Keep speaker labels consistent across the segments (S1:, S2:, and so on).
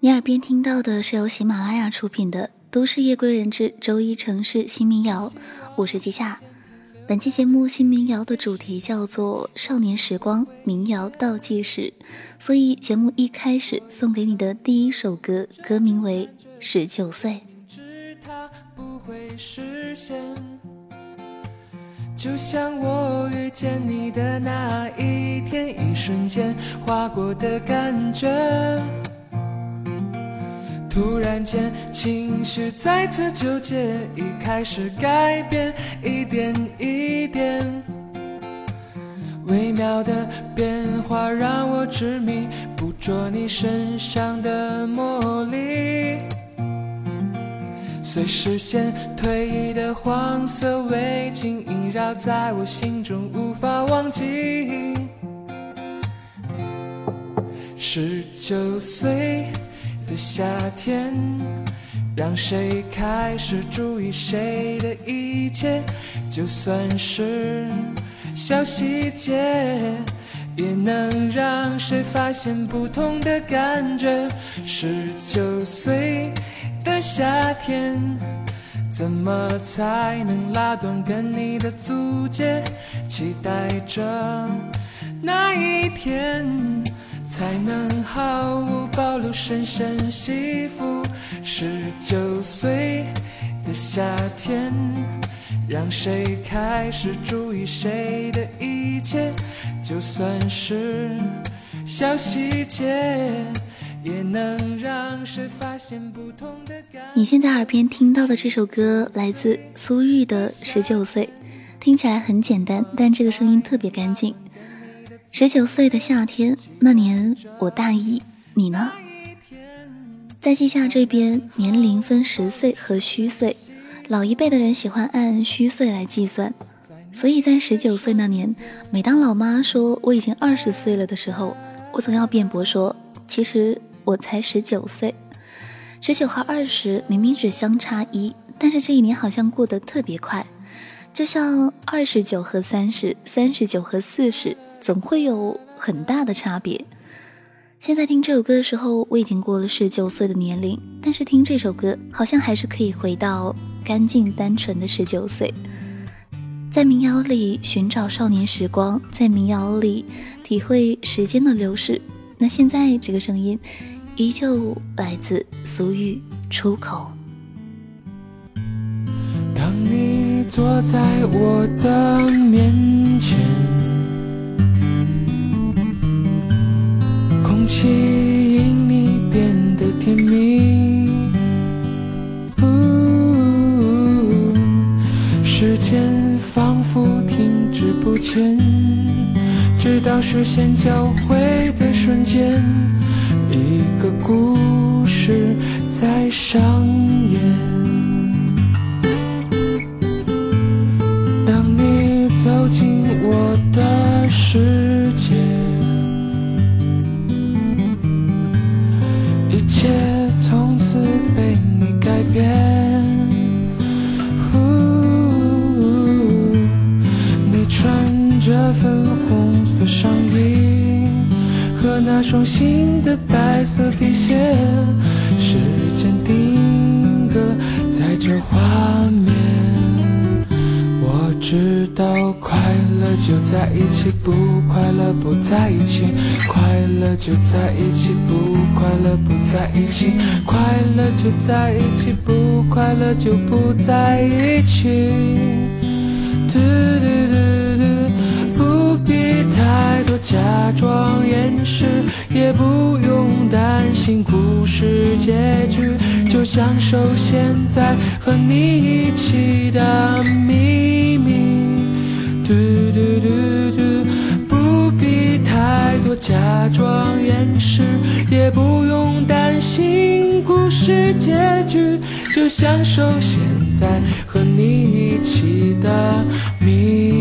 S1: 你耳边听到的是由喜马拉雅出品的《都市夜归人之周一城市新民谣》，我是季夏。本期节目新民谣的主题叫做《少年时光民谣倒计时》，所以节目一开始送给你的第一首歌，歌名为《十九岁》。
S2: 实现就像我遇见你的那一天，一瞬间划过的感觉。突然间，情绪再次纠结，已开始改变，一点一点，微妙的变化让我执迷，捕捉你身上的魔力。随视线退移的黄色围巾萦绕在我心中，无法忘记。十九岁。的夏天，让谁开始注意谁的一切？就算是小细节，也能让谁发现不同的感觉。十九岁的夏天，怎么才能拉断跟你的足迹？期待着那一天。才能毫无保留深深吸附。十九岁的夏天，让谁开始注意谁的一切？就算是小细节，也能让谁发现不同的感。
S1: 你现在耳边听到的这首歌来自苏玉的《十九岁》，听起来很简单，但这个声音特别干净。十九岁的夏天，那年我大一，你呢？在季夏这边，年龄分实岁和虚岁，老一辈的人喜欢按虚岁来计算，所以在十九岁那年，每当老妈说我已经二十岁了的时候，我总要辩驳说，其实我才十九岁。十九和二十明明只相差一，但是这一年好像过得特别快，就像二十九和三十，三十九和四十。总会有很大的差别。现在听这首歌的时候，我已经过了十九岁的年龄，但是听这首歌，好像还是可以回到干净单纯的十九岁，在民谣里寻找少年时光，在民谣里体会时间的流逝。那现在这个声音，依旧来自苏玉出口。
S2: 当你坐在我的面前。吸引你变得甜蜜，时间仿佛停止不前，直到视线交汇的瞬间，一个故事在上演。就在一起，不快乐不在一起；快乐就在一起，不快乐就不在一起。嘟嘟嘟嘟，不必。太多假装掩饰，也不用担心故事结局，就享受现在和你一起的秘密。嘟嘟嘟嘟，太多假装掩饰，也不用担心故事结局，就享受现在和你一起的秘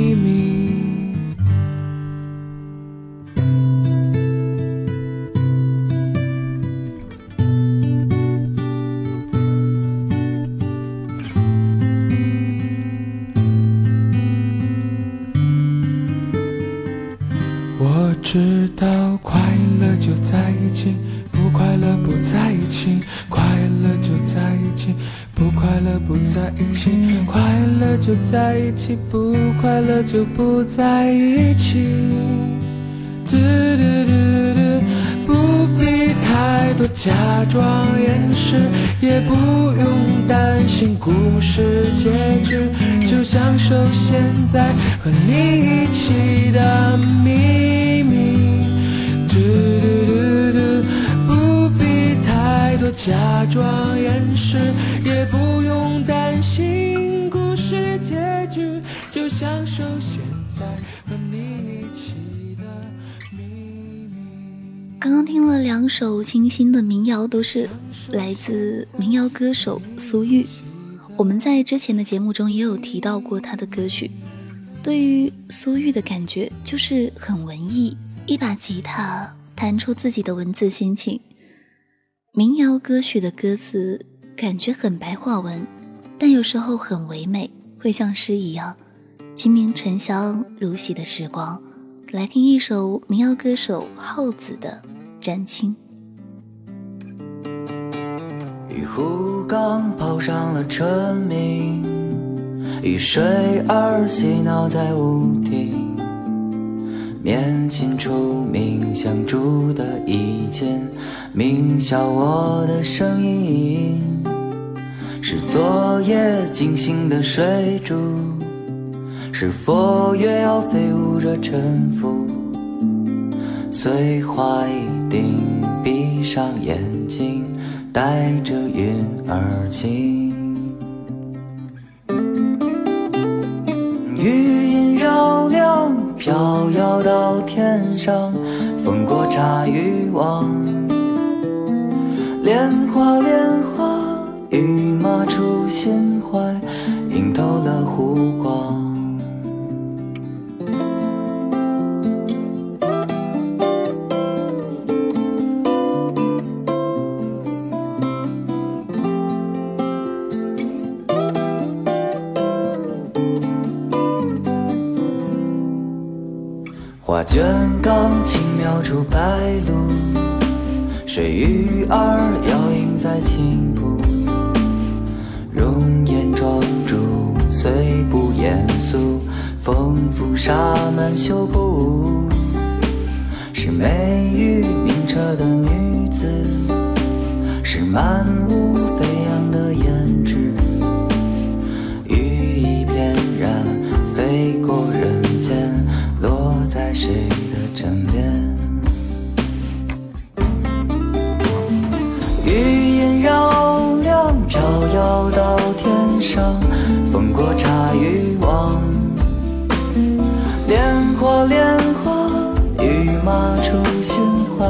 S2: 一起，不快乐就不在一起。嘟嘟嘟嘟，不必太多假装掩饰，也不用担心故事结局，就享受现在和你一起的秘密。嘟嘟嘟嘟，不必太多假装掩饰，也不用担心，享受现在和你一起的秘密。
S1: 刚刚听了两首清新的民谣，都是来自民谣歌手苏玉。我们在之前的节目中也有提到过他的歌曲。对于苏玉的感觉就是很文艺，一把吉他弹出自己的文字心情。民谣歌曲的歌词感觉很白话文，但有时候很唯美，会像诗一样，清明沉香如洗的时光。来听一首民谣歌手浩子的《沾青》。
S3: 玉壶刚泡上了春茗，雨水儿嬉闹在屋顶。面前出冥想烛的一间，鸣笑我的声音，是昨夜惊醒的水珠，是佛月要飞舞着沉浮。碎花一定，闭上眼睛，带着云儿轻。余音绕梁，飘摇到天上，风过茶渔网。莲花莲花，玉马出心怀，映透了湖光。卷刚轻描出白鹭，水鱼儿摇影在青浦。容颜庄主，虽不严肃，丰富洒满袖布。是美玉名车的女子，是满屋飞扬的烟飘到天上，风过茶渔网。莲花莲花，玉马出心怀，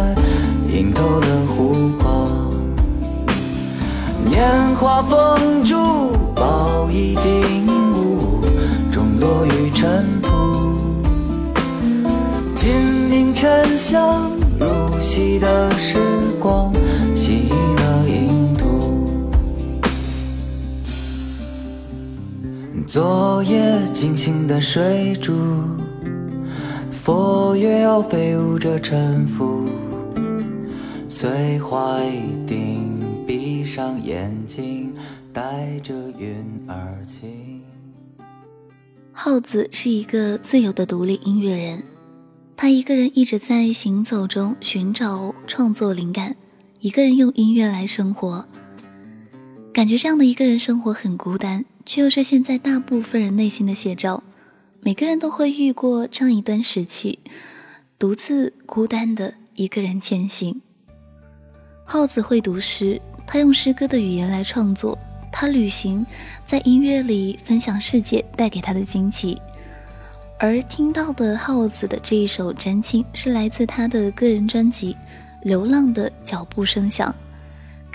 S3: 映透了湖光。年华风烛，抱一顶雾，终落于尘土。金陵沉香，如洗的时昨夜惊醒的水珠，佛月要飞舞着沉浮。随花一定，闭上眼睛，带着云儿轻。
S1: 浩子是一个自由的独立音乐人，他一个人一直在行走中寻找创作灵感，一个人用音乐来生活。感觉这样的一个人生活很孤单，却又是现在大部分人内心的写照。每个人都会遇过这样一段时期，独自孤单的一个人前行。浩子会读诗，他用诗歌的语言来创作。他旅行，在音乐里分享世界带给他的惊奇。而听到的浩子的这一首《沾青》，是来自他的个人专辑《流浪的脚步声响》。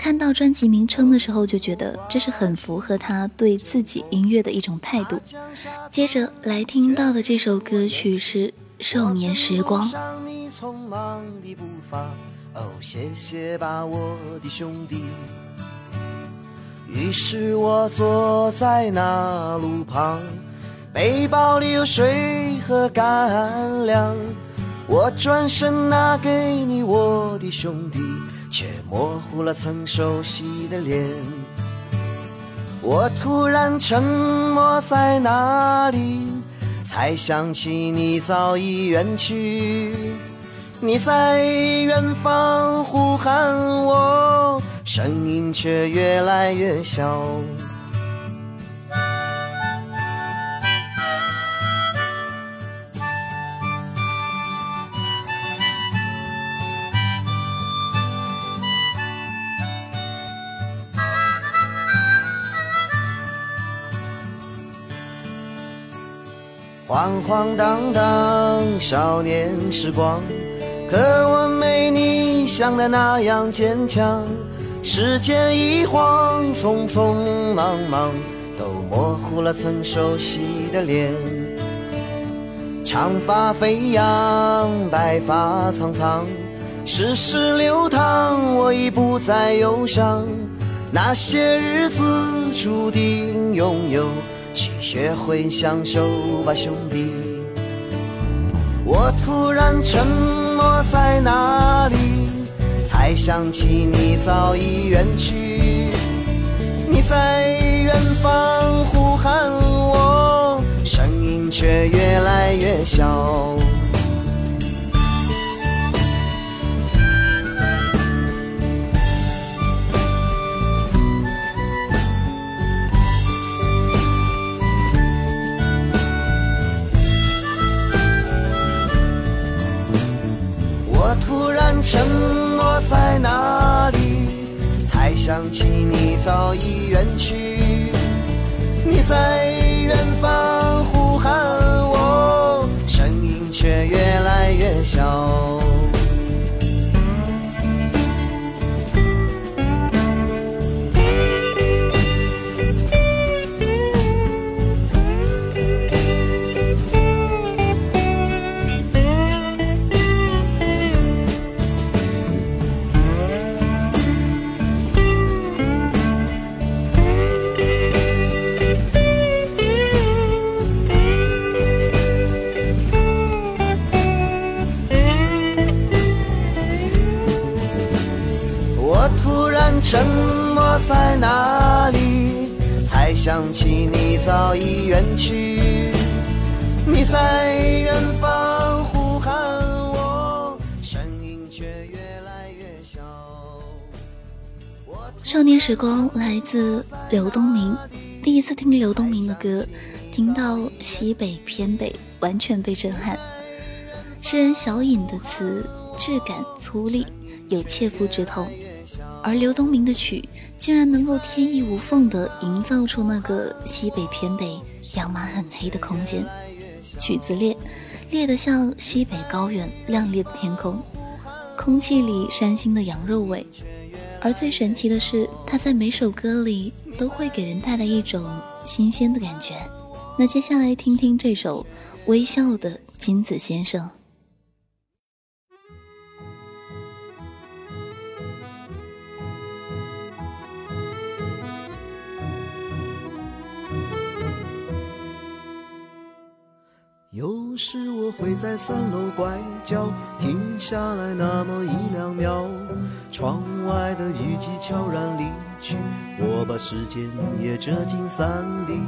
S1: 看到专辑名称的时候，就觉得这是很符合他对自己音乐的一种态度。接着来听到的这首歌曲是《少年时光》。
S4: 哦，谢谢吧，我的兄弟。于是我坐在那路旁，背包里有水和干粮。我转身拿给你我的兄弟，却模糊了曾熟悉的脸。我突然沉默在哪里，才想起你早已远去。你在远方呼喊我，声音却越来越小。晃晃荡荡少年时光，可我没你想的那样坚强。时间一晃，匆匆忙忙，都模糊了曾熟悉的脸。长发飞扬，白发苍苍，世事流淌，我已不再忧伤。那些日子注定拥有。学会享受吧，兄弟。我突然沉默在哪里，才想起你早已远去。你在远方呼喊我，声音却越来越小。想起你早已远去。你在远方呼喊你在远方呼喊我，声音却越来越小。
S1: 少年时光来自刘东明，第一次听刘东明的歌，听到西北偏北，完全被震撼。诗人小隐的词质感粗粝，有切肤之痛。而刘东明的曲竟然能够天衣无缝地营造出那个西北偏北、阳马很黑的空间。曲子烈，烈得像西北高原亮丽的天空，空气里山腥的羊肉味。而最神奇的是，他在每首歌里都会给人带来一种新鲜的感觉。那接下来听听这首《微笑的金子先生》。
S4: 有时我会在三楼拐角停下来那么一两秒，窗外的雨季悄然离去，我把时间也折进伞里。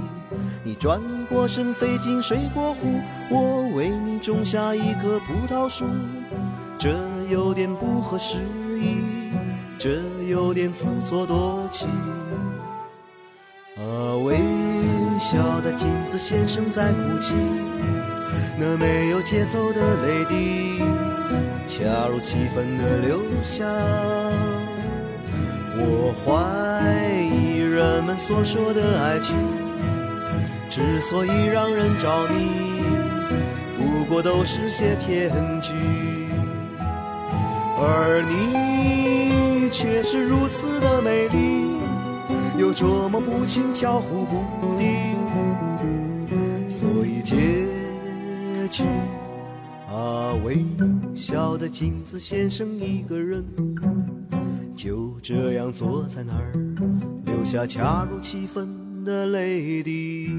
S4: 你转过身飞进水果湖，我为你种下一棵葡萄树，这有点不合时宜，这有点自作多情。啊，微笑的镜子先生在哭泣。那没有节奏的泪滴，恰如其分的流下。我怀疑人们所说的爱情，之所以让人着迷，不过都是些骗局。而你却是如此的美丽，又捉摸不清，飘忽不啊，微笑的镜子先生一个人，就这样坐在那儿，留下恰如其分的泪滴。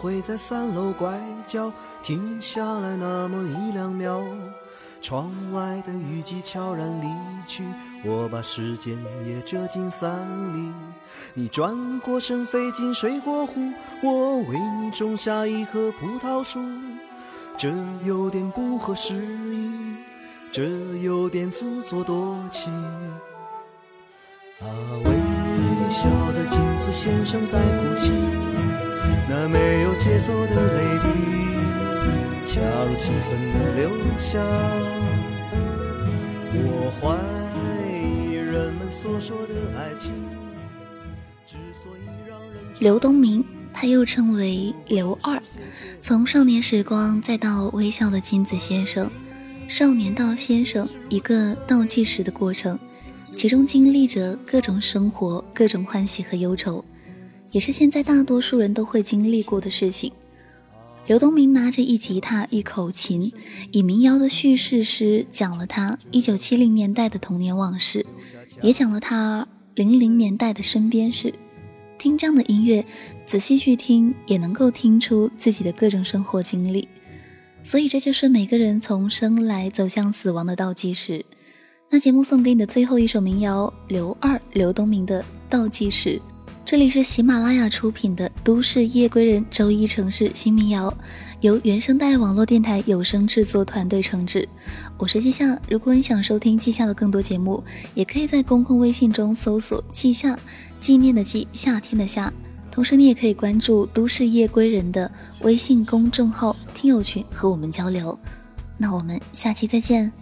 S4: 会在三楼拐角停下来那么一两秒。窗外的雨季悄然离去，我把时间也折进伞里。你转过身飞进水果湖，我为你种下一棵葡萄树。这有点不合时宜，这有点自作多情。啊，微笑的镜子先生在哭泣，那没有节奏的泪滴。加入气氛的留下。我怀疑人们所说的爱情，之所以让人
S1: 刘东明，他又称为刘二，从少年时光再到微笑的金子先生，少年到先生，一个倒计时的过程，其中经历着各种生活、各种欢喜和忧愁，也是现在大多数人都会经历过的事情。刘东明拿着一吉他一口琴，以民谣的叙事诗讲了他一九七零年代的童年往事，也讲了他零零年代的身边事。听这样的音乐，仔细去听，也能够听出自己的各种生活经历。所以这就是每个人从生来走向死亡的倒计时。那节目送给你的最后一首民谣，刘二刘东明的倒计时。这里是喜马拉雅出品的《都市夜归人》周一城市新民谣，由原声带网络电台有声制作团队承制。我是季夏，如果你想收听季夏的更多节目，也可以在公共微信中搜索“季夏”，纪念的季，夏天的夏。同时，你也可以关注《都市夜归人》的微信公众号、听友群和我们交流。那我们下期再见。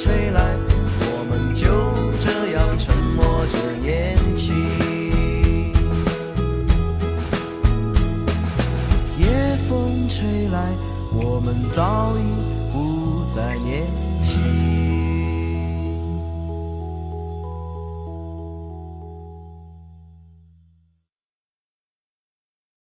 S4: 吹来，我们就这样沉默着年轻。夜风吹来，我们早已。